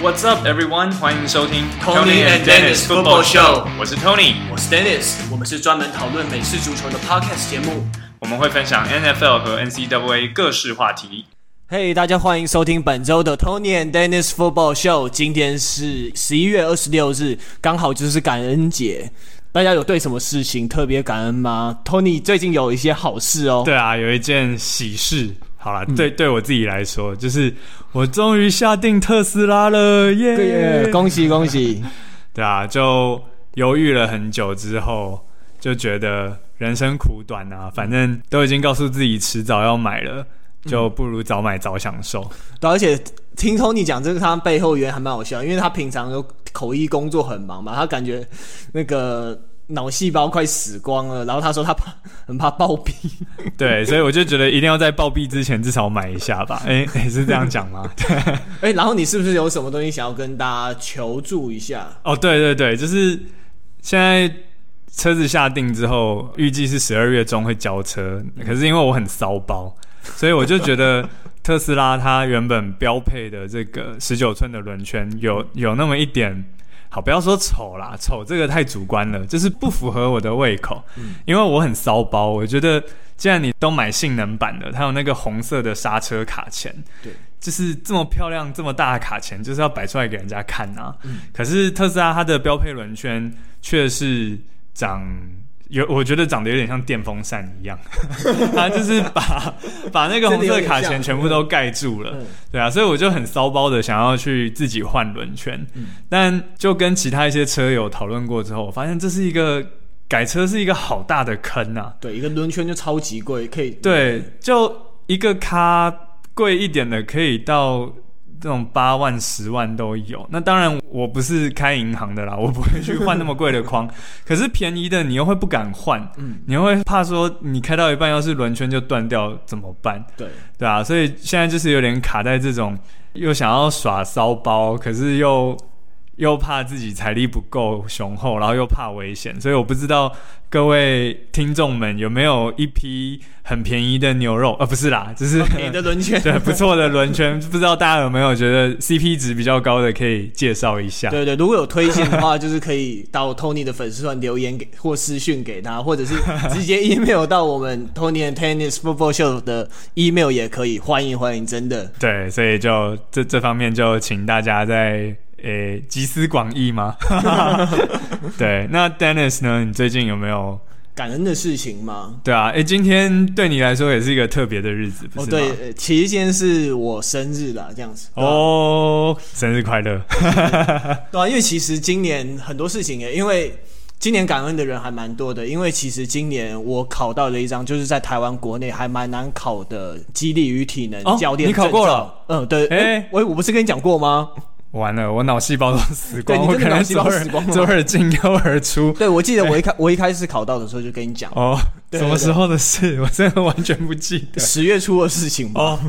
What's up, everyone？欢迎收听 Tony and Dennis Football Show。我是 Tony，我是 Dennis。我们是专门讨论美式足球的 Podcast 节目。我们会分享 NFL 和 NCAA 各式话题。嘿，大家欢迎收听本周的 Tony and Dennis Football Show。今天是十一月二十六日，刚好就是感恩节。大家有对什么事情特别感恩吗？Tony 最近有一些好事哦。对啊，有一件喜事。好了，对、嗯、对我自己来说，就是我终于下定特斯拉了，耶！恭喜恭喜！对啊，就犹豫了很久之后，就觉得人生苦短啊，反正都已经告诉自己迟早要买了，就不如早买早享受。嗯、对，而且听 Tony 讲这个，他背后原因还蛮好笑，因为他平常有口译工作很忙嘛，他感觉那个。脑细胞快死光了，然后他说他怕很怕暴毙，对，所以我就觉得一定要在暴毙之前至少买一下吧。哎、欸欸，是这样讲吗？对，哎、欸，然后你是不是有什么东西想要跟大家求助一下？哦，对对对，就是现在车子下定之后，预计是十二月中会交车，可是因为我很骚包，所以我就觉得 特斯拉它原本标配的这个十九寸的轮圈有有那么一点。好，不要说丑啦，丑这个太主观了，就是不符合我的胃口。嗯，因为我很骚包，我觉得既然你都买性能版的，它有那个红色的刹车卡钳，对，就是这么漂亮、这么大的卡钳，就是要摆出来给人家看啊。嗯，可是特斯拉它的标配轮圈却是长。有，我觉得长得有点像电风扇一样，它就是把 把那个红色卡钳全部都盖住了，对啊，所以我就很骚包的想要去自己换轮圈，但就跟其他一些车友讨论过之后，我发现这是一个改车是一个好大的坑啊，对，一个轮圈就超级贵，可以。对，就一个卡贵一点的可以到。这种八万、十万都有。那当然，我不是开银行的啦，我不会去换那么贵的框。可是便宜的，你又会不敢换，嗯，你又会怕说你开到一半，要是轮圈就断掉怎么办？对，对啊，所以现在就是有点卡在这种，又想要耍骚包，可是又又怕自己财力不够雄厚，然后又怕危险，所以我不知道。各位听众们，有没有一批很便宜的牛肉？呃，不是啦，就是便宜的轮圈，对，不错的轮圈。不知道大家有没有觉得 CP 值比较高的，可以介绍一下。对对，如果有推荐的话，就是可以到 Tony 的粉丝团留言给或私讯给他，或者是 直接 email 到我们 Tony and Tennis Football Show 的 email 也可以。欢迎欢迎，真的。对，所以就这这方面就请大家在。诶，集思广益吗？对，那 Dennis 呢？你最近有没有感恩的事情吗？对啊，诶，今天对你来说也是一个特别的日子，不是？哦，对，其实今天是我生日啦，这样子。哦，生日快乐！对啊，因为其实今年很多事情诶，因为今年感恩的人还蛮多的，因为其实今年我考到了一张，就是在台湾国内还蛮难考的激励与体能教练。哦，你考过了？嗯，对。诶，我我不是跟你讲过吗？完了，我脑细胞都死光，对，你真的脑细胞死光了，左耳进右耳出。对，我记得我一开我一开始考到的时候就跟你讲哦，什么时候的事，我真的完全不记得。十月初的事情吧。哦，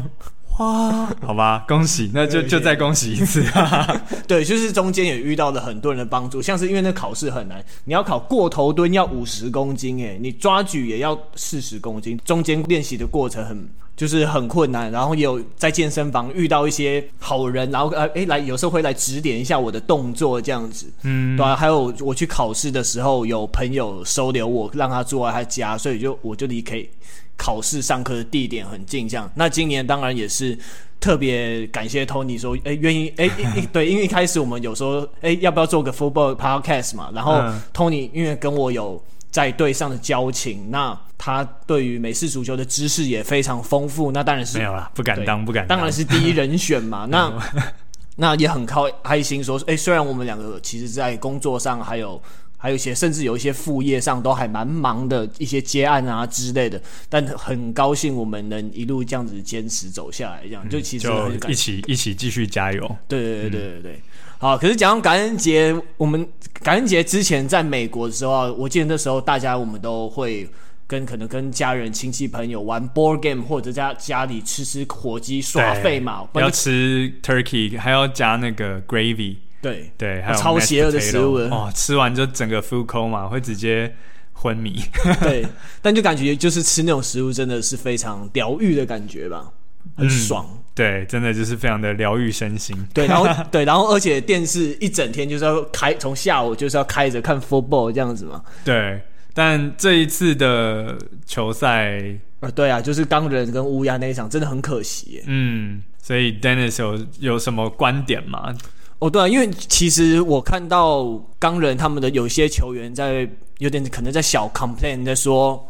哇，好吧，恭喜，那就就再恭喜一次。对，就是中间也遇到了很多人的帮助，像是因为那考试很难，你要考过头蹲要五十公斤，哎，你抓举也要四十公斤，中间练习的过程很。就是很困难，然后也有在健身房遇到一些好人，然后呃，诶，来有时候会来指点一下我的动作这样子，嗯，对啊，还有我去考试的时候，有朋友收留我，让他住在他家，所以就我就离可以考试上课的地点很近，这样。那今年当然也是特别感谢 Tony 说，诶，愿意，诶，对，因为一开始我们有说，诶，要不要做个 football podcast 嘛？然后 Tony 因为跟我有。在队上的交情，那他对于美式足球的知识也非常丰富，那当然是没有啦，不敢当，不敢当，当然是第一人选嘛。那 那也很靠开心说，哎、欸，虽然我们两个其实，在工作上还有还有一些，甚至有一些副业上都还蛮忙的，一些接案啊之类的，但很高兴我们能一路这样子坚持走下来，这样、嗯、就其实就一起一起继续加油。对对对对对对。嗯好，可是讲到感恩节，我们感恩节之前在美国的时候，我记得那时候大家我们都会跟可能跟家人、亲戚、朋友玩 board game，或者在家里吃吃火鸡耍废嘛。要吃 turkey，还要加那个 gravy。对对，还有超邪恶的食物哦，吃完就整个 full coma，会直接昏迷。对，但就感觉就是吃那种食物真的是非常疗愈的感觉吧。很爽。嗯对，真的就是非常的疗愈身心。对，然后 对，然后而且电视一整天就是要开，从下午就是要开着看 football 这样子嘛。对，但这一次的球赛，呃，对啊，就是钢人跟乌鸦那一场真的很可惜。嗯，所以 Dennis 有有什么观点吗？哦，对啊，因为其实我看到钢人他们的有些球员在有点可能在小 complain 在说。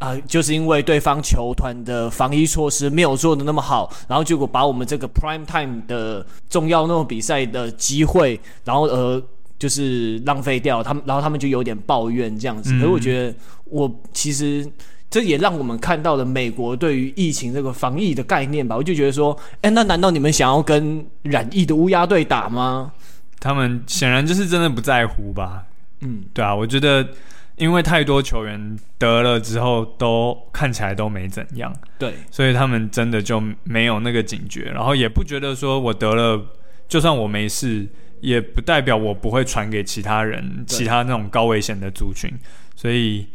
啊、呃，就是因为对方球团的防疫措施没有做的那么好，然后结果把我们这个 prime time 的重要那种比赛的机会，然后呃，就是浪费掉他们，然后他们就有点抱怨这样子。嗯、可是我觉得，我其实这也让我们看到了美国对于疫情这个防疫的概念吧。我就觉得说，哎，那难道你们想要跟染疫的乌鸦队打吗？他们显然就是真的不在乎吧。嗯，对啊，我觉得。因为太多球员得了之后都看起来都没怎样，对，所以他们真的就没有那个警觉，然后也不觉得说我得了，就算我没事，也不代表我不会传给其他人，其他那种高危险的族群。所以，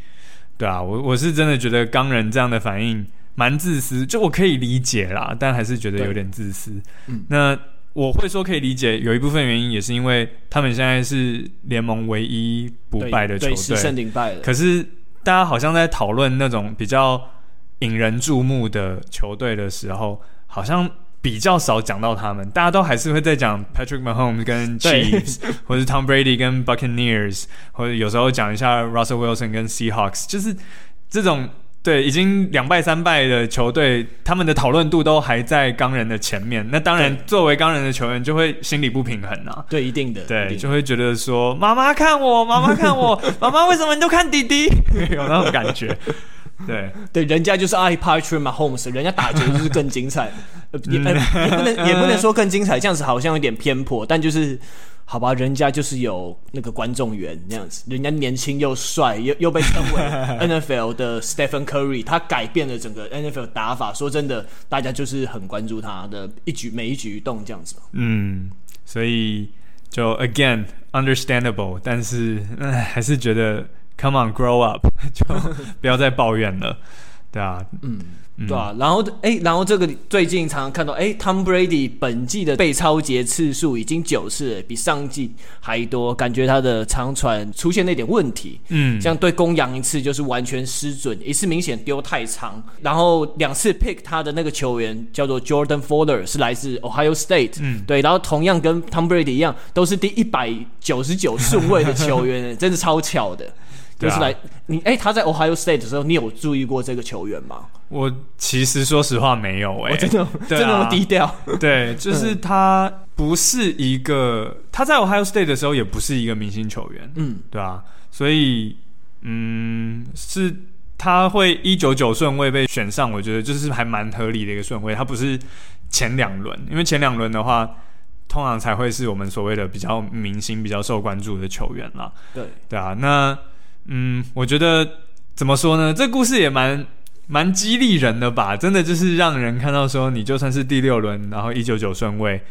对啊，我我是真的觉得钢人这样的反应蛮自私，就我可以理解啦，但还是觉得有点自私。嗯，那。我会说可以理解，有一部分原因也是因为他们现在是联盟唯一不败的球队。可是大家好像在讨论那种比较引人注目的球队的时候，好像比较少讲到他们。大家都还是会在讲 Patrick Mahomes 跟 Chiefs，或者 Tom Brady 跟 Buccaneers，或者有时候讲一下 Russell Wilson 跟 Seahawks，就是这种。对，已经两败三败的球队，他们的讨论度都还在钢人的前面。那当然，作为钢人的球员，就会心理不平衡啊。对，一定的。对，就会觉得说：“妈妈看我，妈妈看我，妈妈为什么你都看弟弟？” 有那种感觉。对 对，人家就是 I Patrick Mahomes，人家打球就是更精彩。也、呃、也不能也不能说更精彩，这样子好像有点偏颇，但就是。好吧，人家就是有那个观众缘那样子，人家年轻又帅，又又被称为 NFL 的 Stephen Curry，他改变了整个 NFL 打法。说真的，大家就是很关注他的一举每一举一动这样子。嗯，所以就 again understandable，但是唉，还是觉得 come on grow up，就 不要再抱怨了，对啊，嗯。对啊，然后哎，然后这个最近常常看到，哎，Tom Brady 本季的被抄截次数已经九次了，比上季还多，感觉他的长传出现那点问题。嗯，像对公羊一次就是完全失准，一次明显丢太长，然后两次 pick 他的那个球员叫做 Jordan Fuller，是来自 Ohio State。嗯，对，然后同样跟 Tom Brady 一样，都是第一百九十九顺位的球员，真的超巧的。就是来、啊、你哎，他在 Ohio State 的时候，你有注意过这个球员吗？我其实说实话没有哎、欸，真的、啊、真的低调。对，就是他不是一个他在 Ohio State 的时候也不是一个明星球员，嗯，对啊，所以嗯，是他会一九九顺位被选上，我觉得就是还蛮合理的一个顺位。他不是前两轮，因为前两轮的话，通常才会是我们所谓的比较明星、比较受关注的球员啦。对，对啊，那。嗯，我觉得怎么说呢？这故事也蛮蛮激励人的吧。真的就是让人看到说，你就算是第六轮，然后一九九顺位，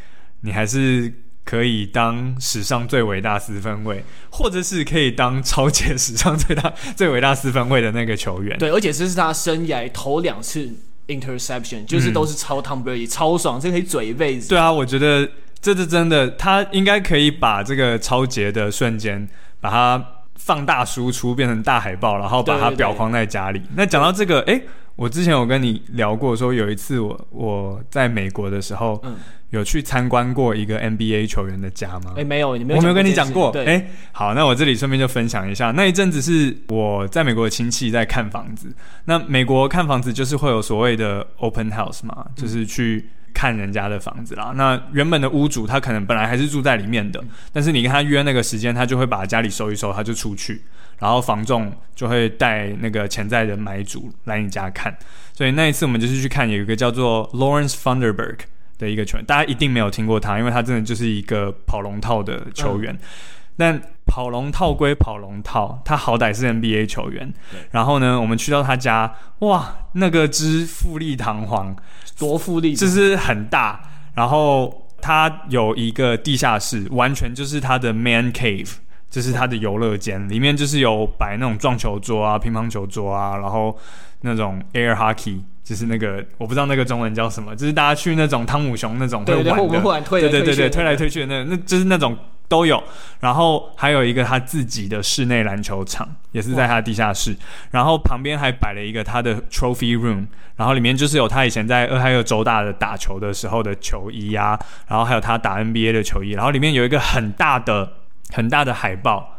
你还是可以当史上最伟大四分卫，或者是可以当超级史上最大最伟大四分卫的那个球员。对，而且这是他生涯头两次 interception，就是都是超 Tom Brady，超爽，这可以嘴一辈子。对啊，我觉得这是真的，他应该可以把这个超杰的瞬间把它。放大输出变成大海报，然后把它裱框在家里。对对对，那讲到这个，哎，我之前有跟你聊过，说有一次我我在美国的时候，嗯，有去参观过一个 NBA 球员的家吗？哎，没有，你没有，我没有跟你讲过。哎，好，那我这里顺便就分享一下，那一阵子是我在美国的亲戚在看房子。那美国看房子就是会有所谓的 open house 嘛，就是去。看人家的房子啦，那原本的屋主他可能本来还是住在里面的，但是你跟他约那个时间，他就会把家里收一收，他就出去，然后房仲就会带那个潜在的买主来你家看。所以那一次我们就是去看有一个叫做 Lawrence Funderberg 的一个球员，大家一定没有听过他，因为他真的就是一个跑龙套的球员。嗯但跑龙套归跑龙套，他好歹是 NBA 球员。然后呢，我们去到他家，哇，那个之富丽堂皇，多富丽，就是很大。然后他有一个地下室，完全就是他的 man cave，就是他的游乐间，里面就是有摆那种撞球桌啊、乒乓球桌啊，然后那种 air hockey，就是那个我不知道那个中文叫什么，就是大家去那种汤姆熊那种会玩的，对对，对推来推去的那个，那就是那种。都有，然后还有一个他自己的室内篮球场，也是在他地下室，然后旁边还摆了一个他的 trophy room，然后里面就是有他以前在俄亥俄州大的打球的时候的球衣啊，然后还有他打 NBA 的球衣，然后里面有一个很大的很大的海报，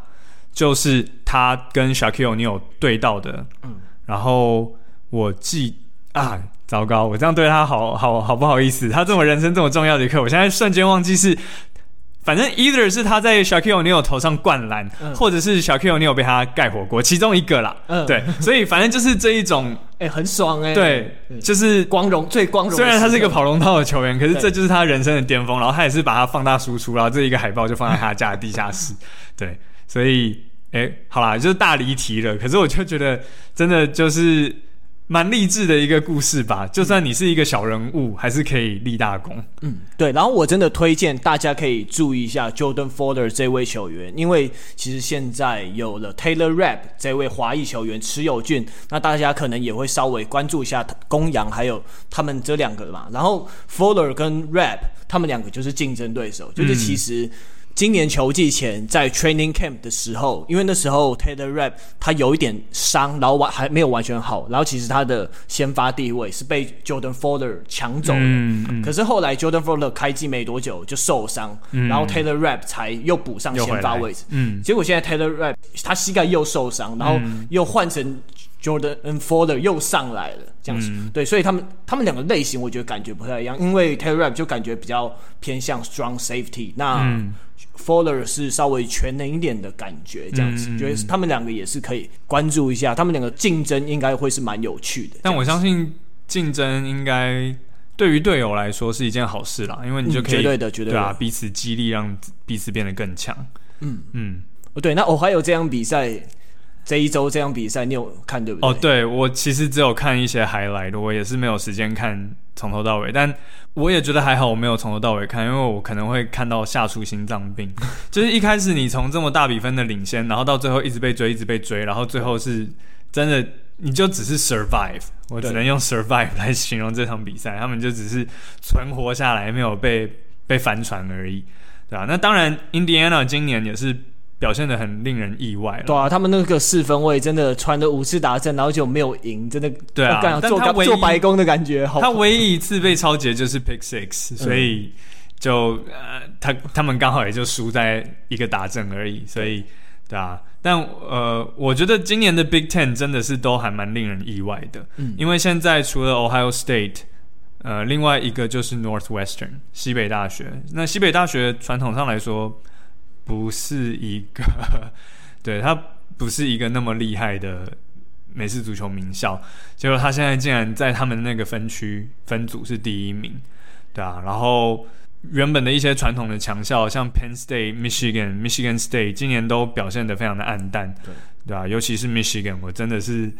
就是他跟 Shaquille O'Neal 对到的，嗯，然后我记啊，糟糕，我这样对他好好好不好意思，他这么人生这么重要的一刻，我现在瞬间忘记是。反正 either 是他在 Shaquille O'Neal 头上灌篮，嗯、或者是 Shaquille O'Neal 被他盖火锅，其中一个啦。嗯，对，所以反正就是这一种，哎、欸，很爽哎、欸。对，就是光荣最光荣。虽然他是一个跑龙套的球员，可是这就是他人生的巅峰。然后他也是把它放大输出，然后这一个海报就放在他家的地下室。对，所以哎、欸，好啦，就是大离题了。可是我就觉得，真的就是。蛮励志的一个故事吧，就算你是一个小人物，嗯、还是可以立大功。嗯，对。然后我真的推荐大家可以注意一下 Jordan Fuller 这位球员，因为其实现在有了 Taylor Rapp 这位华裔球员持有券，那大家可能也会稍微关注一下公羊还有他们这两个嘛。然后 Fuller 跟 Rapp 他们两个就是竞争对手，就是其实。今年球季前在 training camp 的时候，因为那时候 Taylor Rapp 他有一点伤，然后完还没有完全好，然后其实他的先发地位是被 Jordan Fuller 抢走的。嗯嗯、可是后来 Jordan Fuller 开季没多久就受伤，嗯、然后 Taylor Rapp 才又补上先发位置。嗯，结果现在 Taylor Rapp 他膝盖又受伤，然后又换成 Jordan Fuller 又上来了，这样子。嗯、对，所以他们他们两个类型我觉得感觉不太一样，因为 Taylor Rapp 就感觉比较偏向 strong safety，那。嗯 Fuller 是稍微全能一点的感觉，这样子，嗯、觉得他们两个也是可以关注一下，他们两个竞争应该会是蛮有趣的。但我相信竞争应该对于队友来说是一件好事啦，因为你就可以、嗯、绝对的、绝对的对啊，彼此激励，让彼此变得更强。嗯嗯，哦对，那我还有这场比赛。这一周这场比赛你有看对不对？哦，对，我其实只有看一些 highlight，我也是没有时间看从头到尾。但我也觉得还好，我没有从头到尾看，因为我可能会看到吓出心脏病。就是一开始你从这么大比分的领先，然后到最后一直被追，一直被追，然后最后是真的你就只是 survive，我只能用 survive 来形容这场比赛。他们就只是存活下来，没有被被翻船而已，对吧？那当然，Indiana 今年也是。表现的很令人意外了。对啊，他们那个四分位真的传了五次达阵，然后就没有赢，真的。对啊，做做白宫的感觉。好他唯一一次被抄截就是 pick six，、嗯、所以就呃，他他们刚好也就输在一个达阵而已。所以，对啊，但呃，我觉得今年的 Big Ten 真的是都还蛮令人意外的。嗯，因为现在除了 Ohio State，呃，另外一个就是 Northwestern 西北大学。那西北大学传统上来说。不是一个，对，他不是一个那么厉害的美式足球名校，结果他现在竟然在他们那个分区分组是第一名，对啊，然后原本的一些传统的强校，像 Penn State、Michigan、Michigan State，今年都表现得非常的暗淡，对，对啊，尤其是 Michigan，我真的是。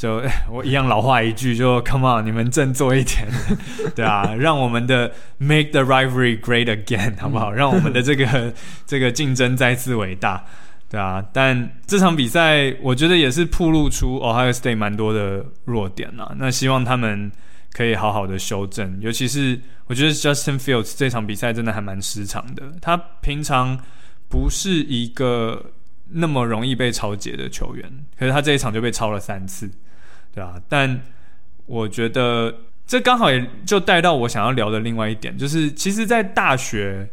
就 我一样老话一句，就 Come on，你们振作一点，对啊，让我们的 Make the rivalry great again，好不好？让我们的这个 这个竞争再次伟大，对啊。但这场比赛，我觉得也是暴露出 Ohio State 蛮多的弱点啊。那希望他们可以好好的修正，尤其是我觉得 Justin Fields 这场比赛真的还蛮失常的。他平常不是一个那么容易被抄截的球员，可是他这一场就被抄了三次。对啊，但我觉得这刚好也就带到我想要聊的另外一点，就是其实，在大学，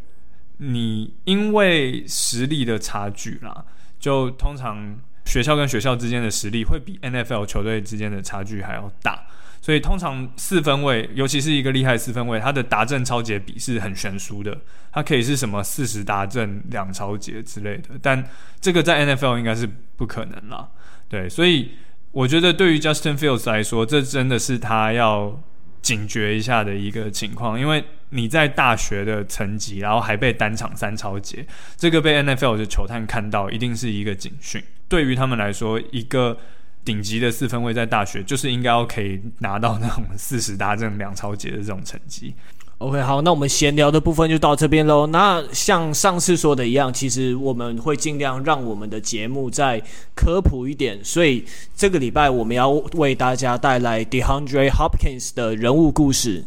你因为实力的差距啦，就通常学校跟学校之间的实力会比 NFL 球队之间的差距还要大，所以通常四分卫，尤其是一个厉害四分卫，他的达阵超节比是很悬殊的，他可以是什么四十达阵两超节之类的，但这个在 NFL 应该是不可能啦，对，所以。我觉得对于 Justin Fields 来说，这真的是他要警觉一下的一个情况，因为你在大学的成绩，然后还被单场三超节，这个被 NFL 的球探看到，一定是一个警讯。对于他们来说，一个顶级的四分卫在大学就是应该要可以拿到那种四十大阵两超节的这种成绩。OK，好，那我们闲聊的部分就到这边喽。那像上次说的一样，其实我们会尽量让我们的节目再科普一点，所以这个礼拜我们要为大家带来 DeAndre Hopkins 的人物故事。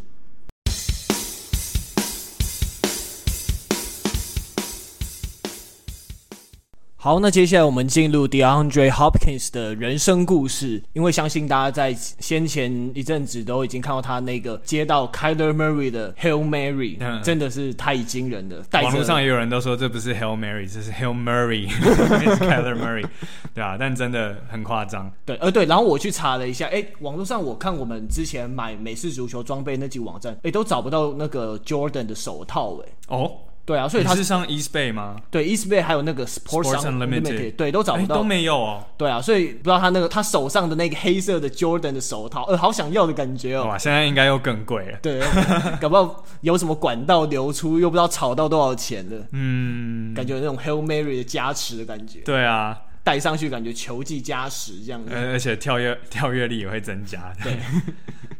好，那接下来我们进入 DeAndre Hopkins 的人生故事。因为相信大家在先前一阵子都已经看到他那个接到 Kyler Murray 的 Hail Mary，嗯，真的是太惊人了。网络上也有人都说这不是 Hail Mary，这是 Hail Murray，是 Kyler Murray，对啊，但真的很夸张。对，呃，对，然后我去查了一下，哎，网络上我看我们之前买美式足球装备那几个网站，哎，都找不到那个 Jordan 的手套，哎，哦。对啊，所以他是上 Eastbay 吗？对，Eastbay 还有那个 Sports Unlimited，对，都找不到，都没有哦。对啊，所以不知道他那个他手上的那个黑色的 Jordan 的手套，呃，好想要的感觉哦。哇，现在应该又更贵了。对，搞不好有什么管道流出，又不知道炒到多少钱了。嗯，感觉有那种 Hail Mary 的加持的感觉。对啊。戴上去感觉球技加十这样子，而且跳跃跳跃力也会增加。对，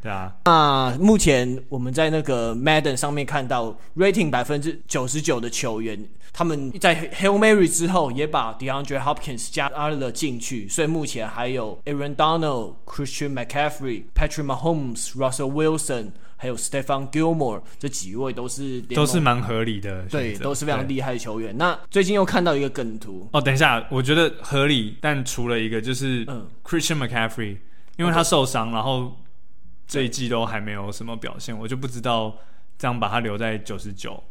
对啊。那目前我们在那个 Madden 上面看到 rating 百分之九十九的球员，他们在 Hail Mary 之后也把 DeAndre Hopkins 加了进去，所以目前还有 Aaron Donald、Christian McCaffrey、Patrick Mahomes、Russell Wilson。还有 Stephon Gilmore 这几位都是都是蛮合理的，对，都是非常厉害的球员。那最近又看到一个梗图哦，等一下，我觉得合理，但除了一个就是 Christian McCaffrey，因为他受伤，然后这一季都还没有什么表现，我就不知道这样把他留在九十九，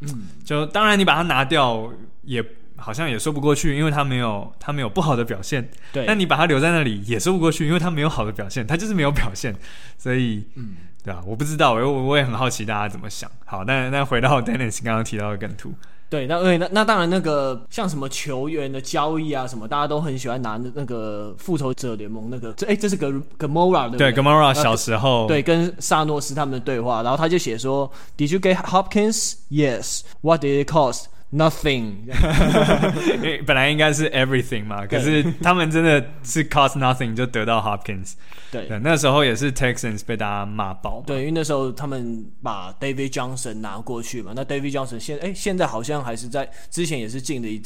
嗯，就当然你把他拿掉也好像也说不过去，因为他没有他没有不好的表现，对，那你把他留在那里也说不过去，因为他没有好的表现，他就是没有表现，所以嗯。对啊，我不知道，我我也很好奇大家怎么想。好，那那回到 Dennis 刚刚提到的梗图，对，那对那那当然那个像什么球员的交易啊什么，大家都很喜欢拿那个复仇者联盟那个，这哎这是个 Gamora 对对 Gamora 小时候对跟萨诺斯他们的对话，然后他就写说，Did you get Hopkins? Yes. What did it cost? Nothing，本来应该是 everything 嘛，可是他们真的是 cost nothing 就得到 Hopkins。对，对，那时候也是 Texans 被大家骂爆。对，因为那时候他们把 David Johnson 拿过去嘛，那 David Johnson 现哎现在好像还是在之前也是进的一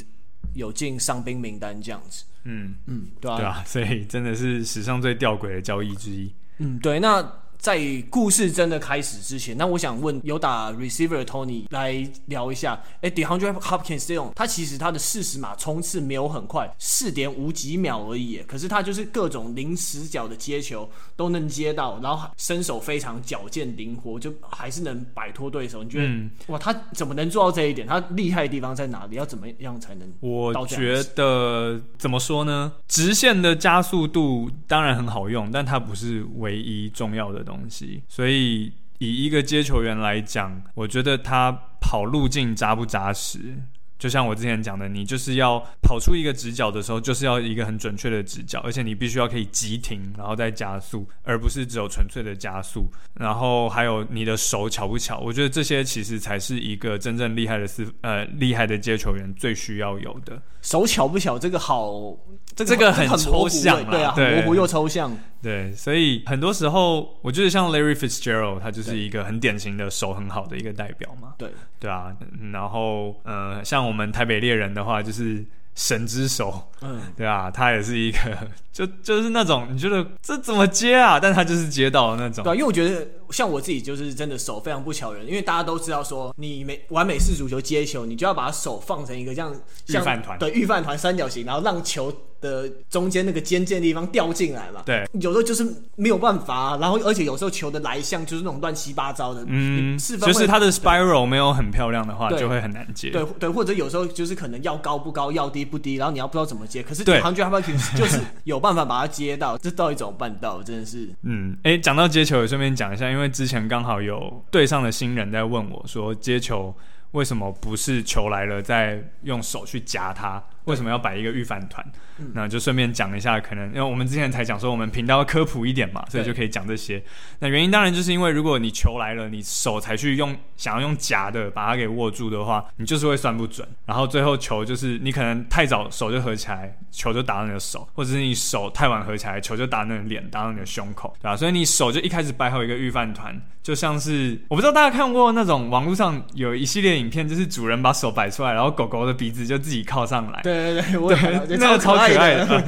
有进伤兵名单这样子。嗯嗯，对啊，对啊，所以真的是史上最吊诡的交易之一。嗯，对，那。在故事真的开始之前，那我想问有打 receiver 的 Tony 来聊一下。哎，DeAndre Hopkins 这种，他其实他的四十码冲刺没有很快，四点五几秒而已。可是他就是各种零死角的接球都能接到，然后身手非常矫健灵活，就还是能摆脱对手。你觉得、嗯、哇，他怎么能做到这一点？他厉害的地方在哪里？要怎么样才能？我觉得怎么说呢？直线的加速度当然很好用，但它不是唯一重要的东西。东西，所以以一个接球员来讲，我觉得他跑路径扎不扎实。就像我之前讲的，你就是要跑出一个直角的时候，就是要一个很准确的直角，而且你必须要可以急停，然后再加速，而不是只有纯粹的加速。然后还有你的手巧不巧，我觉得这些其实才是一个真正厉害的四呃厉害的接球员最需要有的。手巧不巧，这个好，这个、这个很抽象，对啊，模糊又抽象。对，所以很多时候，我觉得像 Larry Fitzgerald，他就是一个很典型的手很好的一个代表嘛。对，对啊。然后，呃，像我们台北猎人的话，就是。神之手，嗯，对啊，他也是一个，就就是那种你觉得这怎么接啊？但他就是接到的那种。对啊，因为我觉得像我自己就是真的手非常不巧人，因为大家都知道说你美玩美式足球接球，你就要把手放成一个这样像预饭团，对，预饭团三角形，然后让球的中间那个尖尖的地方掉进来嘛。对，有时候就是没有办法啊，然后而且有时候球的来向就是那种乱七八糟的，嗯，就是它的 spiral 没有很漂亮的话，就会很难接。对对，或者有时候就是可能要高不高，要低。不低，然后你要不知道怎么接，可是 DeAndre Hopkins 就是有办法把它接到，这到底怎么办到？真的是，嗯，哎，讲到接球，也顺便讲一下，因为之前刚好有队上的新人在问我说，接球为什么不是球来了再用手去夹它，为什么要摆一个预饭团？那就顺便讲一下，可能因为我们之前才讲说我们频道要科普一点嘛，所以就可以讲这些。那原因当然就是因为如果你球来了，你手才去用想要用夹的把它给握住的话，你就是会算不准，然后最后球就是你可能太早手就合起来，球就打到你的手，或者是你手太晚合起来，球就打到你的脸，打到你的胸口，对吧？所以你手就一开始摆好一个预饭团，就像是我不知道大家看过那种网络上有一系列影片，就是主人把手摆出来，然后狗狗的鼻子就自己靠上来。对对对，那个超可爱的。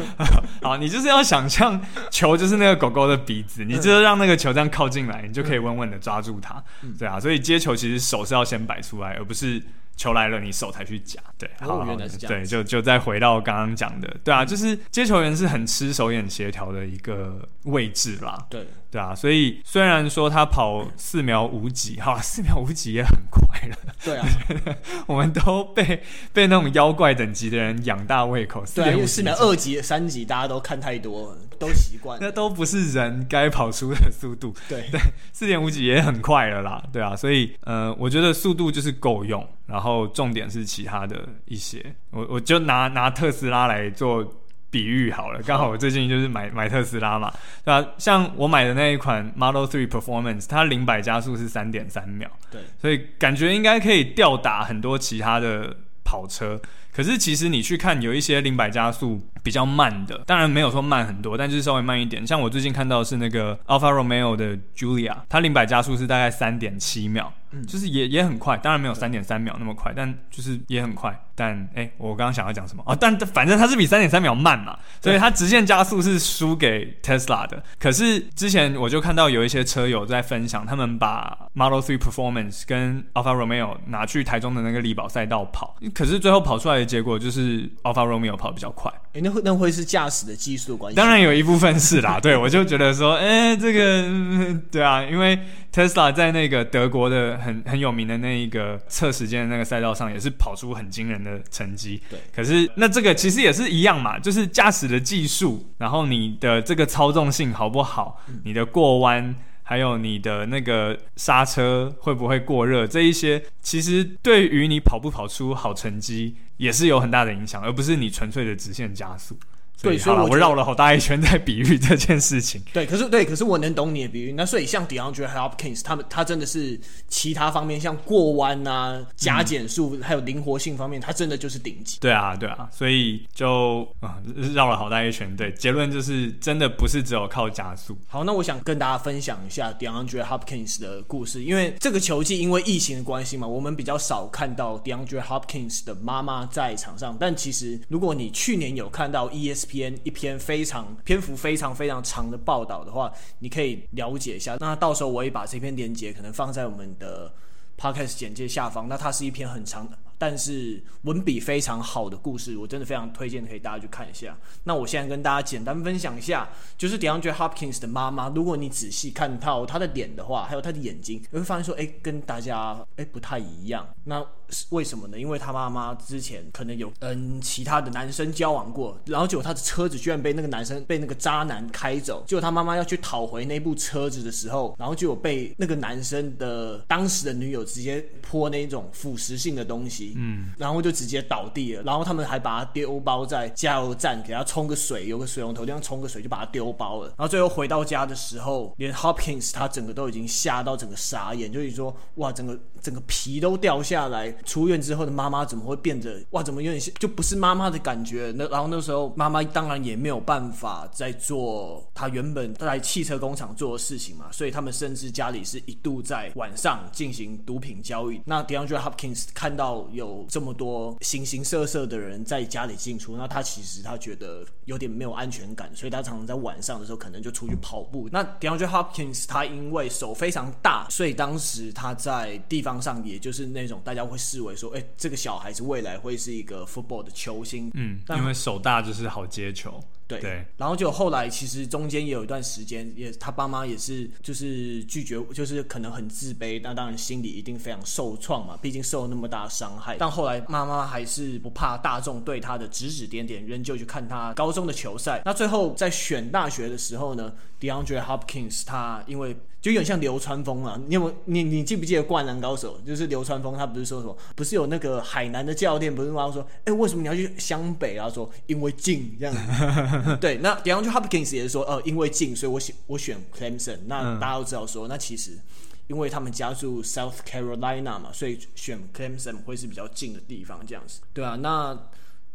好，你就是要想象球就是那个狗狗的鼻子，你就是让那个球这样靠近来，你就可以稳稳的抓住它。对啊，所以接球其实手是要先摆出来，而不是。球来了，你手才去夹，对，好，好，对，就就再回到刚刚讲的，对啊，就是接球员是很吃手眼协调的一个位置啦，对，对啊，所以虽然说他跑四秒五几，哈，四秒五几也很快了，对啊，我们都被被那种妖怪等级的人养大胃口，对，因为四秒二级、三级大家都看太多，都习惯，那都不是人该跑出的速度，对对，四点五几也很快了啦，对啊，所以呃，我觉得速度就是够用。然后重点是其他的一些，我我就拿拿特斯拉来做比喻好了，刚好我最近就是买买特斯拉嘛，对吧？像我买的那一款 Model Three Performance，它零百加速是三点三秒，对，所以感觉应该可以吊打很多其他的跑车。可是其实你去看有一些零百加速比较慢的，当然没有说慢很多，但就是稍微慢一点。像我最近看到的是那个 Alfa Romeo 的 Giulia，它零百加速是大概三点七秒。嗯，就是也也很快，当然没有三点三秒那么快，但就是也很快。但哎、欸，我刚刚想要讲什么啊？但反正它是比三点三秒慢嘛，所以它直线加速是输给 Tesla 的。可是之前我就看到有一些车友在分享，他们把 Model Three Performance 跟 Alfa Romeo 拿去台中的那个力宝赛道跑，可是最后跑出来的结果就是 Alfa Romeo 跑比较快。哎、欸，那会那会是驾驶的技术关系？当然有一部分是啦，对，我就觉得说，哎、欸，这个 对啊，因为 Tesla 在那个德国的。很很有名的那一个测时间的那个赛道上，也是跑出很惊人的成绩。对，可是那这个其实也是一样嘛，就是驾驶的技术，然后你的这个操纵性好不好，嗯、你的过弯，还有你的那个刹车会不会过热，这一些其实对于你跑不跑出好成绩也是有很大的影响，而不是你纯粹的直线加速。对，所以我绕了好大一圈在比喻这件事情。对，可是对，可是我能懂你的比喻。那所以像 DeAndre Hopkins，他们他真的是其他方面，像过弯啊、加减速，嗯、还有灵活性方面，他真的就是顶级。对啊，对啊，所以就啊绕了好大一圈。对，结论就是真的不是只有靠加速。好，那我想跟大家分享一下 DeAndre Hopkins 的故事，因为这个球技因为疫情的关系嘛，我们比较少看到 DeAndre Hopkins 的妈妈在场上。但其实如果你去年有看到篇一篇非常篇幅非常非常长的报道的话，你可以了解一下。那到时候我也把这篇链接可能放在我们的 podcast 简介下方。那它是一篇很长的。但是文笔非常好的故事，我真的非常推荐，可以大家去看一下。那我现在跟大家简单分享一下，就是 DeAndre Hopkins 的妈妈。如果你仔细看到她的脸的话，还有她的眼睛，你会发现说，哎，跟大家哎不太一样。那为什么呢？因为他妈妈之前可能有跟其他的男生交往过，然后结果他的车子居然被那个男生被那个渣男开走。结果他妈妈要去讨回那部车子的时候，然后就有被那个男生的当时的女友直接泼那种腐蚀性的东西。嗯，然后就直接倒地了，然后他们还把他丢包在加油站，给他冲个水，有个水龙头这样冲个水，就把他丢包了。然后最后回到家的时候，连 Hopkins 他整个都已经吓到整个傻眼，就是说哇，整个整个皮都掉下来。出院之后的妈妈怎么会变得哇，怎么有点就不是妈妈的感觉？那然后那时候妈妈当然也没有办法再做她原本在汽车工厂做的事情嘛，所以他们甚至家里是一度在晚上进行毒品交易。那 DeAndre Hopkins 看到有这么多形形色色的人在家里进出，那他其实他觉得有点没有安全感，所以他常常在晚上的时候可能就出去跑步。那 DeAndre Hopkins 他因为手非常大，所以当时他在地方上也就是那种大家会视为说，哎，这个小孩子未来会是一个 football 的球星。嗯，因为手大就是好接球。对，对，然后就后来其实中间也有一段时间，也他爸妈也是就是拒绝，就是可能很自卑，那当然心里一定非常受创嘛，毕竟受了那么大的伤害。但后来妈妈还是不怕大众对他的指指点点，仍旧去看他高中的球赛。那最后在选大学的时候呢 DeAndre Hopkins 他因为就有点像流川枫啊，你有你你记不记得《灌篮高手》就是流川枫他不是说什么，不是有那个海南的教练不是他说，哎、欸，为什么你要去湘北啊？说因为近这样子。对，那 DeAndre Hopkins 也是说，呃，因为近，所以我选我选 Clemson。那大家都知道说，那其实因为他们家住 South Carolina 嘛，所以选 Clemson 会是比较近的地方这样子。对啊，那。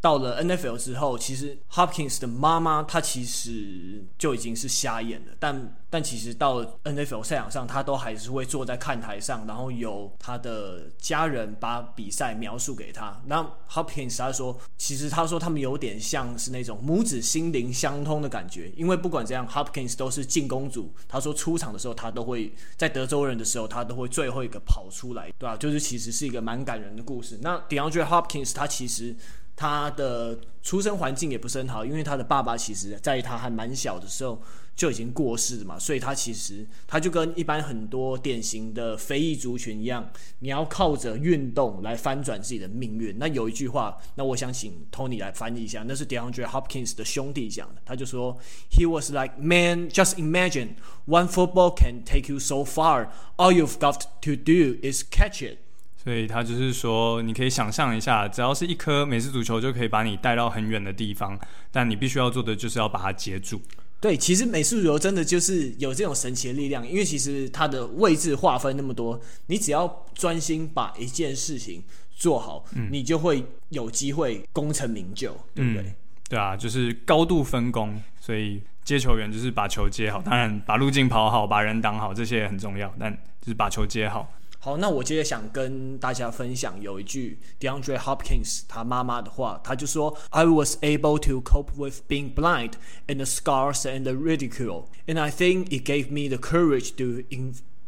到了 NFL 之后，其实 Hopkins 的妈妈她其实就已经是瞎眼了，但但其实到 NFL 赛场上，她都还是会坐在看台上，然后由他的家人把比赛描述给他。那 Hopkins 他说，其实他说他们有点像是那种母子心灵相通的感觉，因为不管怎样，Hopkins 都是进攻组。他说出场的时候，他都会在德州人的时候，他都会最后一个跑出来，对吧、啊？就是其实是一个蛮感人的故事。那 DeAndre Hopkins 他其实。他的出生环境也不是很好，因为他的爸爸其实在他还蛮小的时候就已经过世了嘛，所以他其实他就跟一般很多典型的非裔族群一样，你要靠着运动来翻转自己的命运。那有一句话，那我想请 Tony 来翻译一下，那是 DeAndre Hopkins 的兄弟讲的，他就说：“He was like, man, just imagine one football can take you so far. All you've got to do is catch it.” 所以他就是说，你可以想象一下，只要是一颗美式足球，就可以把你带到很远的地方。但你必须要做的，就是要把它接住。对，其实美式足球真的就是有这种神奇的力量，因为其实它的位置划分那么多，你只要专心把一件事情做好，嗯、你就会有机会功成名就，对不对？嗯、对啊，就是高度分工。所以接球员就是把球接好，当然把路径跑好，把人挡好，这些也很重要。但就是把球接好。好，那我接着想跟大家分享有一句 DeAndre Hopkins 他妈妈的话，他就说：“I was able to cope with being blind and the scars and the ridicule, and I think it gave me the courage to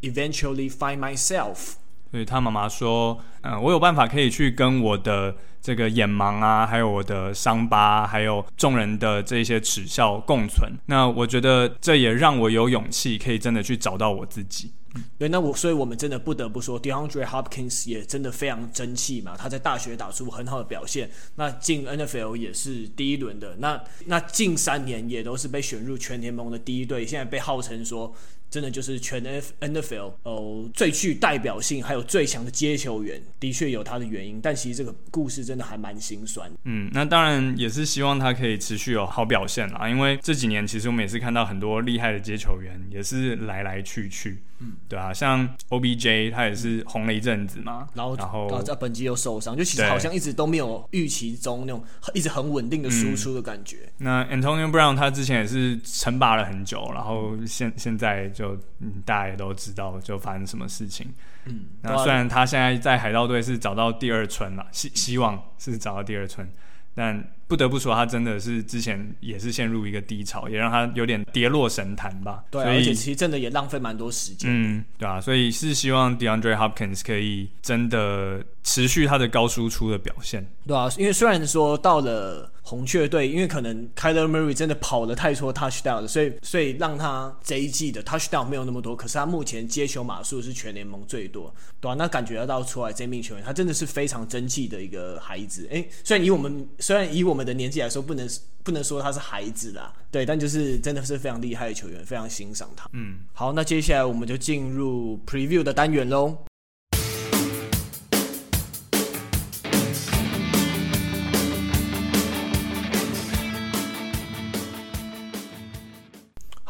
eventually find myself。” 所以他妈妈说：“嗯、我有办法可以去跟我的这个眼盲啊，还有我的伤疤，还有众人的这些耻笑共存。那我觉得这也让我有勇气，可以真的去找到我自己。”对，那我所以，我们真的不得不说，DeAndre Hopkins 也真的非常争气嘛。他在大学打出很好的表现，那进 NFL 也是第一轮的。那那近三年也都是被选入全联盟的第一队，现在被号称说。真的就是全 NFL 哦，最具代表性还有最强的接球员，的确有他的原因。但其实这个故事真的还蛮心酸。嗯，那当然也是希望他可以持续有好表现啦。因为这几年其实我们也是看到很多厉害的接球员，也是来来去去。嗯，对啊，像 OBJ 他也是红了一阵子嘛，然后然后在本季又受伤，就其实好像一直都没有预期中那种一直很稳定的输出的感觉。嗯、那 Antonio Brown 他之前也是称霸了很久，然后现现在就。就嗯，大家也都知道，就发生什么事情。嗯，那虽然他现在在海盗队是找到第二春了，希希望是找到第二春，但不得不说，他真的是之前也是陷入一个低潮，也让他有点跌落神坛吧。对，而且其实真的也浪费蛮多时间。嗯，对啊，所以是希望 DeAndre Hopkins 可以真的持续他的高输出的表现。对啊，因为虽然说到了。红雀队因为可能 Kyler Murray 真的跑了太多 touchdown 了，所以所以让他这一季的 touchdown 没有那么多。可是他目前接球码数是全联盟最多，对吧、啊？那感觉得到出来这名球员，他真的是非常争气的一个孩子。哎，虽然以我们虽然以我们的年纪来说，不能不能说他是孩子啦，对，但就是真的是非常厉害的球员，非常欣赏他。嗯，好，那接下来我们就进入 preview 的单元喽。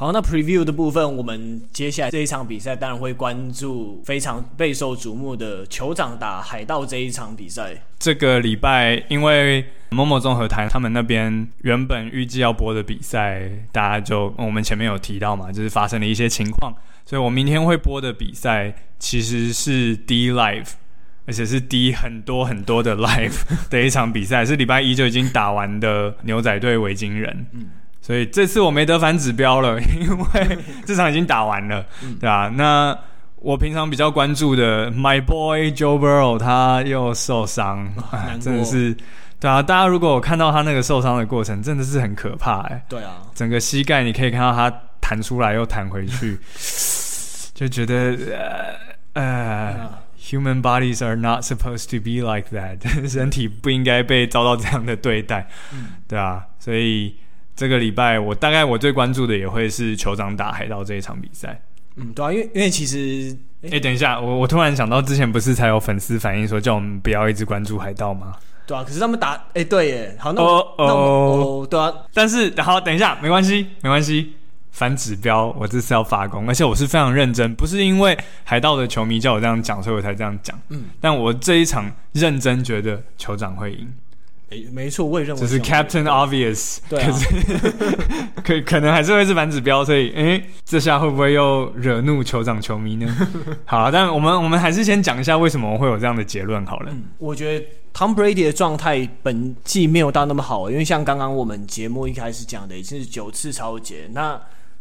好，那 preview 的部分，我们接下来这一场比赛当然会关注非常备受瞩目的酋长打海盗这一场比赛。这个礼拜，因为某某综合台他们那边原本预计要播的比赛，大家就我们前面有提到嘛，就是发生了一些情况，所以我明天会播的比赛其实是 D Live，而且是 D 很多很多的 Live 的一场比赛，是礼拜一就已经打完的牛仔队维京人。嗯所以这次我没得反指标了，因为这场已经打完了，嗯、对吧、啊？那我平常比较关注的 My Boy Joe Burrow 他又受伤，真的是，对啊。大家如果有看到他那个受伤的过程，真的是很可怕哎。对啊，整个膝盖你可以看到他弹出来又弹回去，就觉得呃呃、uh,，Human bodies are not supposed to be like that，身体不应该被遭到这样的对待，嗯、对啊，所以。这个礼拜我大概我最关注的也会是酋长打海盗这一场比赛。嗯，对啊，因为因为其实，哎、欸，等一下，我我突然想到，之前不是才有粉丝反映说叫我们不要一直关注海盗吗？对啊，可是他们打，哎、欸，对耶，好，那我哦那我哦，对啊，但是好，等一下，没关系，没关系，反指标，我这次要发功，而且我是非常认真，不是因为海盗的球迷叫我这样讲，所以我才这样讲。嗯，但我这一场认真觉得酋长会赢。没没错，我也认为这是 Captain Obvious，对啊，可是 可可能还是会是反指标，所以诶，这下会不会又惹怒酋长球迷呢？好，但我们我们还是先讲一下为什么我会有这样的结论好了。嗯，我觉得 Tom Brady 的状态本季没有到那么好，因为像刚刚我们节目一开始讲的，已经是九次超节，那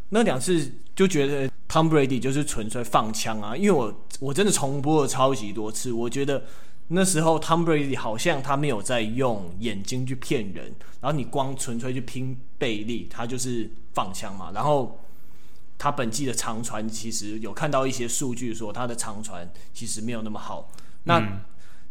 那两次就觉得 Tom Brady 就是纯粹放枪啊，因为我我真的重播了超级多次，我觉得。那时候，Tom Brady 好像他没有在用眼睛去骗人，然后你光纯粹去拼臂力，他就是放枪嘛。然后他本季的长传其实有看到一些数据说他的长传其实没有那么好。那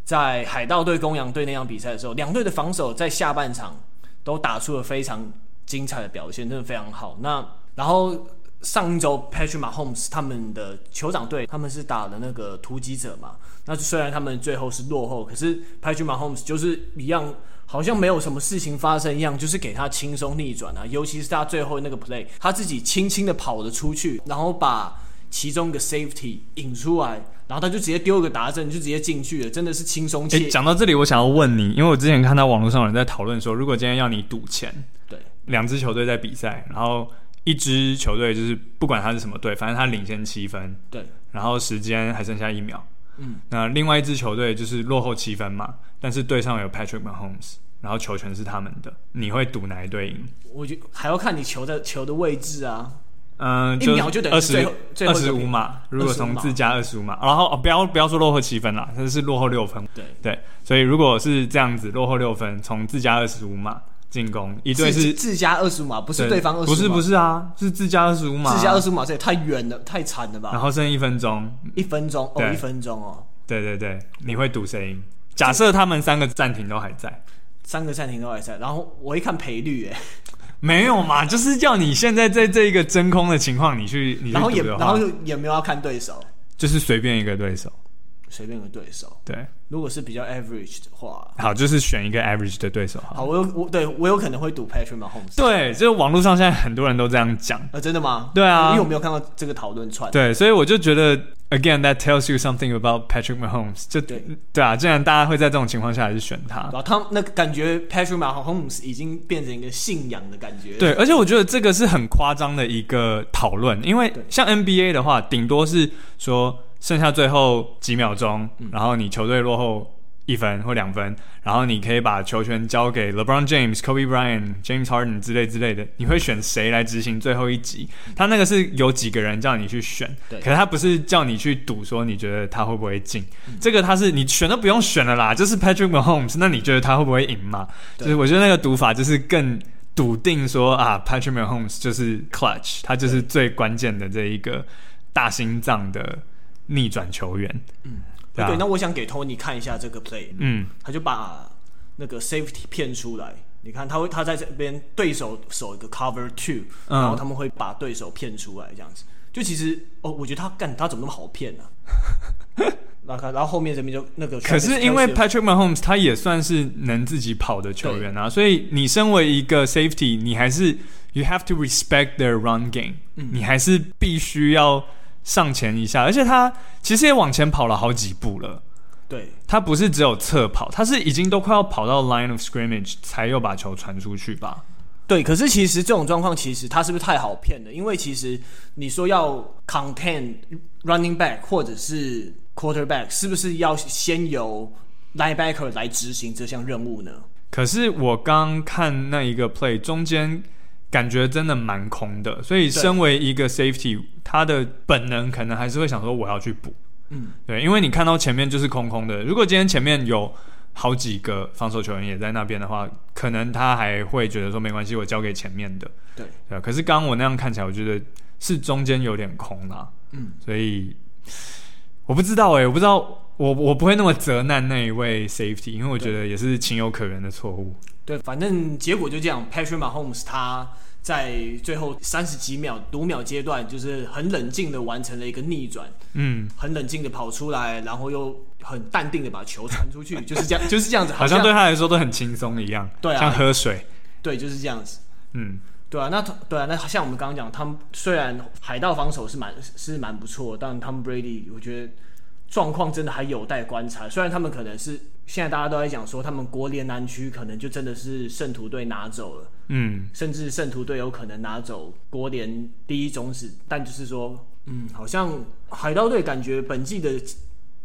在海盗队、公羊队那场比赛的时候，两队的防守在下半场都打出了非常精彩的表现，真的非常好。那然后。上一周，Patrick Mahomes 他们的酋长队他们是打的那个突击者嘛？那虽然他们最后是落后，可是 Patrick Mahomes 就是一样，好像没有什么事情发生一样，就是给他轻松逆转啊。尤其是他最后那个 play，他自己轻轻的跑了出去，然后把其中一个 safety 引出来，然后他就直接丢一个达阵，就直接进去了，真的是轻松。诶，讲到这里，我想要问你，因为我之前看到网络上有人在讨论说，如果今天要你赌钱，对，两支球队在比赛，然后。一支球队就是不管他是什么队，反正他领先七分，对，然后时间还剩下一秒，嗯，那另外一支球队就是落后七分嘛，但是队上有 Patrick Mahomes，然后球权是他们的，你会赌哪一队赢？我觉得还要看你球的球的位置啊，嗯、呃，一秒就等于最后二十五码，如果从自家二十五码，然后哦不要不要说落后七分啦，它是落后六分，对。对，所以如果是这样子落后六分，从自家二十五码。进攻一队是自家二十五码，不是对方二十五码，不是不是啊，是自家二十五码，自家二十五码这也太远了，太惨了吧？然后剩一分钟，一分钟哦，一分钟哦，对对对，你会赌谁赢？假设他们三个暂停都还在，三个暂停都还在，然后我一看赔率，哎，没有嘛，就是叫你现在在这一个真空的情况，你去，你去然后也然后也没有要看对手，就是随便一个对手。随便一个对手，对，如果是比较 average 的话，好，就是选一个 average 的对手。好，好，我有我对我有可能会赌 Patrick Mahomes。对，就是网络上现在很多人都这样讲。啊、呃，真的吗？对啊，因为我没有看到这个讨论串。对，所以我就觉得，again that tells you something about Patrick Mahomes 就。就对，对啊，既然大家会在这种情况下还是选他，然后他那个感觉 Patrick Mahomes 已经变成一个信仰的感觉。对，而且我觉得这个是很夸张的一个讨论，因为像 NBA 的话，顶多是说。剩下最后几秒钟，然后你球队落后一分或两分，然后你可以把球权交给 LeBron James、Kobe Bryant、James Harden 之类之类的。你会选谁来执行最后一集？他那个是有几个人叫你去选，可是他不是叫你去赌说你觉得他会不会进。这个他是你选都不用选了啦，就是 Patrick Mahomes。那你觉得他会不会赢嘛？就是我觉得那个赌法就是更笃定说啊，Patrick Mahomes 就是 clutch，他就是最关键的这一个大心脏的。逆转球员，嗯，对，对，那我想给 Tony 看一下这个 play，嗯，他就把那个 safety 骗出来，你看他会他在这边对手守一个 cover two，嗯，然后他们会把对手骗出来这样子，就其实哦，我觉得他干他怎么那么好骗呢？啊？然 后然后后面这边就那个，可是因为 Patrick Mahomes 他也算是能自己跑的球员啊，所以你身为一个 safety，你还是 you have to respect their run game，嗯，你还是必须要。上前一下，而且他其实也往前跑了好几步了。对，他不是只有侧跑，他是已经都快要跑到 line of scrimmage 才又把球传出去吧？对，可是其实这种状况，其实他是不是太好骗了？因为其实你说要 contain running back 或者是 quarterback，是不是要先由 linebacker 来执行这项任务呢？可是我刚看那一个 play 中间。感觉真的蛮空的，所以身为一个 safety，他的本能可能还是会想说我要去补，嗯，对，因为你看到前面就是空空的。如果今天前面有好几个防守球员也在那边的话，可能他还会觉得说没关系，我交给前面的，对，对。可是刚刚我那样看起来，我觉得是中间有点空啦，嗯，所以我不知道哎、欸，我不知道我我不会那么责难那一位 safety，因为我觉得也是情有可原的错误。对，反正结果就这样，Patrick Mahomes 他在最后三十几秒读秒阶段，就是很冷静的完成了一个逆转，嗯，很冷静的跑出来，然后又很淡定的把球传出去，就是这样，就是这样子，好像对他来说都很轻松一样，对啊，像喝水，对，就是这样子，嗯。对啊，那对啊，那像我们刚刚讲，他们虽然海盗防守是蛮是蛮不错，但 Tom Brady 我觉得状况真的还有待观察。虽然他们可能是现在大家都在讲说，他们国联南区可能就真的是圣徒队拿走了，嗯，甚至圣徒队有可能拿走国联第一种子，但就是说，嗯，好像海盗队感觉本季的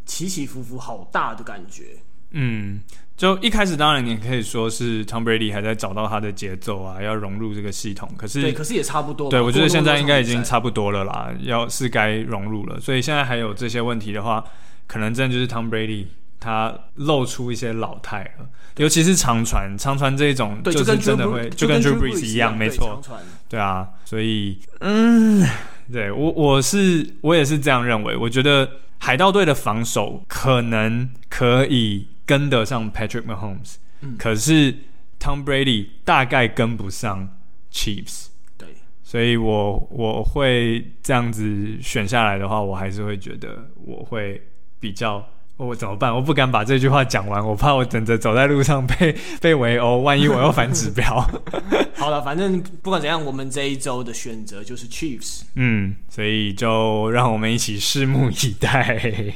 起起伏伏好大的感觉，嗯。就一开始，当然你可以说是 Tom Brady 还在找到他的节奏啊，要融入这个系统。可是，对，可是也差不多。对，我觉得现在应该已经差不多了啦，要是该融入了。所以现在还有这些问题的话，可能真的就是 Tom Brady 他露出一些老态了，尤其是长传，长传这一种就是真的会就跟 Drew Brees 一样，没错。对啊，所以嗯，对我我是我也是这样认为。我觉得海盗队的防守可能可以。跟得上 Patrick Mahomes，嗯，可是 Tom Brady 大概跟不上 Chiefs，对，所以我我会这样子选下来的话，我还是会觉得我会比较。我怎么办？我不敢把这句话讲完，我怕我等着走在路上被被围殴，万一我又反指标。好了，反正不管怎样，我们这一周的选择就是 Chiefs。嗯，所以就让我们一起拭目以待。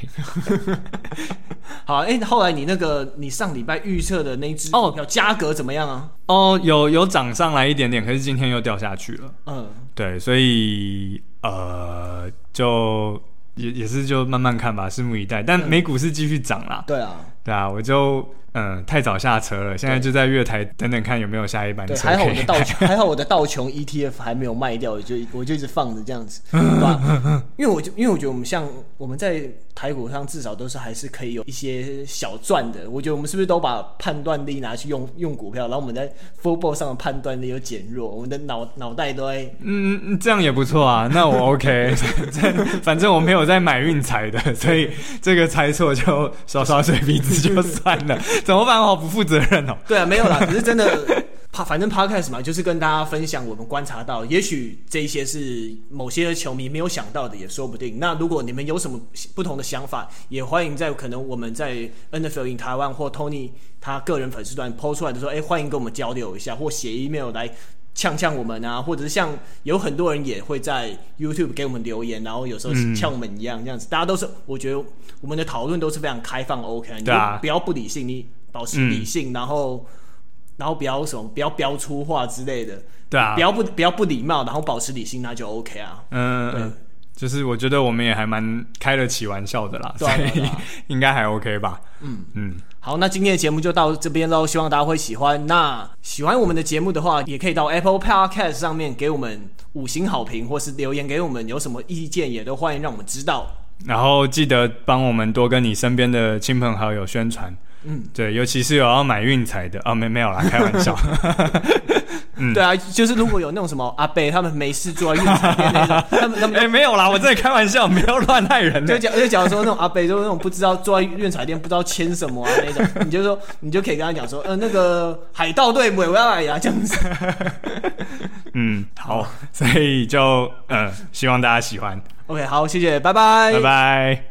好，哎、欸，后来你那个你上礼拜预测的那只哦，叫嘉格怎么样啊？哦，有有涨上来一点点，可是今天又掉下去了。嗯，对，所以呃，就。也也是就慢慢看吧，拭目以待。但美股是继续涨啦。对啊，对啊，我就嗯太早下车了，现在就在月台等等看有没有下一班车。还好我的道还好我的道琼 ETF 还没有卖掉，我就我就一直放着这样子，对吧？因为我就因为我觉得我们像我们在台股上至少都是还是可以有一些小赚的。我觉得我们是不是都把判断力拿去用用股票，然后我们在 football 上的判断力又减弱，我们的脑脑袋都会嗯这样也不错啊。那我 OK，反 正反正我没有在买运财的，所以这个猜错就刷刷水鼻子就算了。怎么办？我好不负责任哦。对啊，没有啦，只是真的。反正 Podcast 嘛，就是跟大家分享我们观察到，也许这一些是某些球迷没有想到的，也说不定。那如果你们有什么不同的想法，也欢迎在可能我们在 NFL in 台湾或 Tony 他个人粉丝团 po 出来的时候，哎，欢迎跟我们交流一下，或写 email 来呛呛我们啊，或者是像有很多人也会在 YouTube 给我们留言，然后有时候呛我们一样、嗯、这样子，大家都是我觉得我们的讨论都是非常开放 OK，你不要不理性，你保持理性，嗯、然后。然后不要什么，不要飙粗话之类的，对啊，不要不不要不礼貌，然后保持理性，那就 OK 啊。嗯，对，就是我觉得我们也还蛮开得起玩笑的啦，对 应该还 OK 吧。嗯。嗯，好，那今天的节目就到这边喽，希望大家会喜欢。那喜欢我们的节目的话，也可以到 Apple Podcast 上面给我们五星好评，或是留言给我们，有什么意见也都欢迎让我们知道。然后记得帮我们多跟你身边的亲朋好友宣传。嗯，对，尤其是有要买运彩的啊，没没有啦，开玩笑。嗯，对啊，就是如果有那种什么阿贝他们没事做运彩店那种，他们他们 哎、欸、没有啦，我真的开玩笑，没有乱害人。就假就假如说那种阿贝就是那种不知道坐在运彩店不知道签什么啊那种，你就说你就可以跟他讲说，呃，那个海盗队我要来呀这样子。嗯，好，所以就呃希望大家喜欢。OK，好，谢谢，拜拜，拜拜。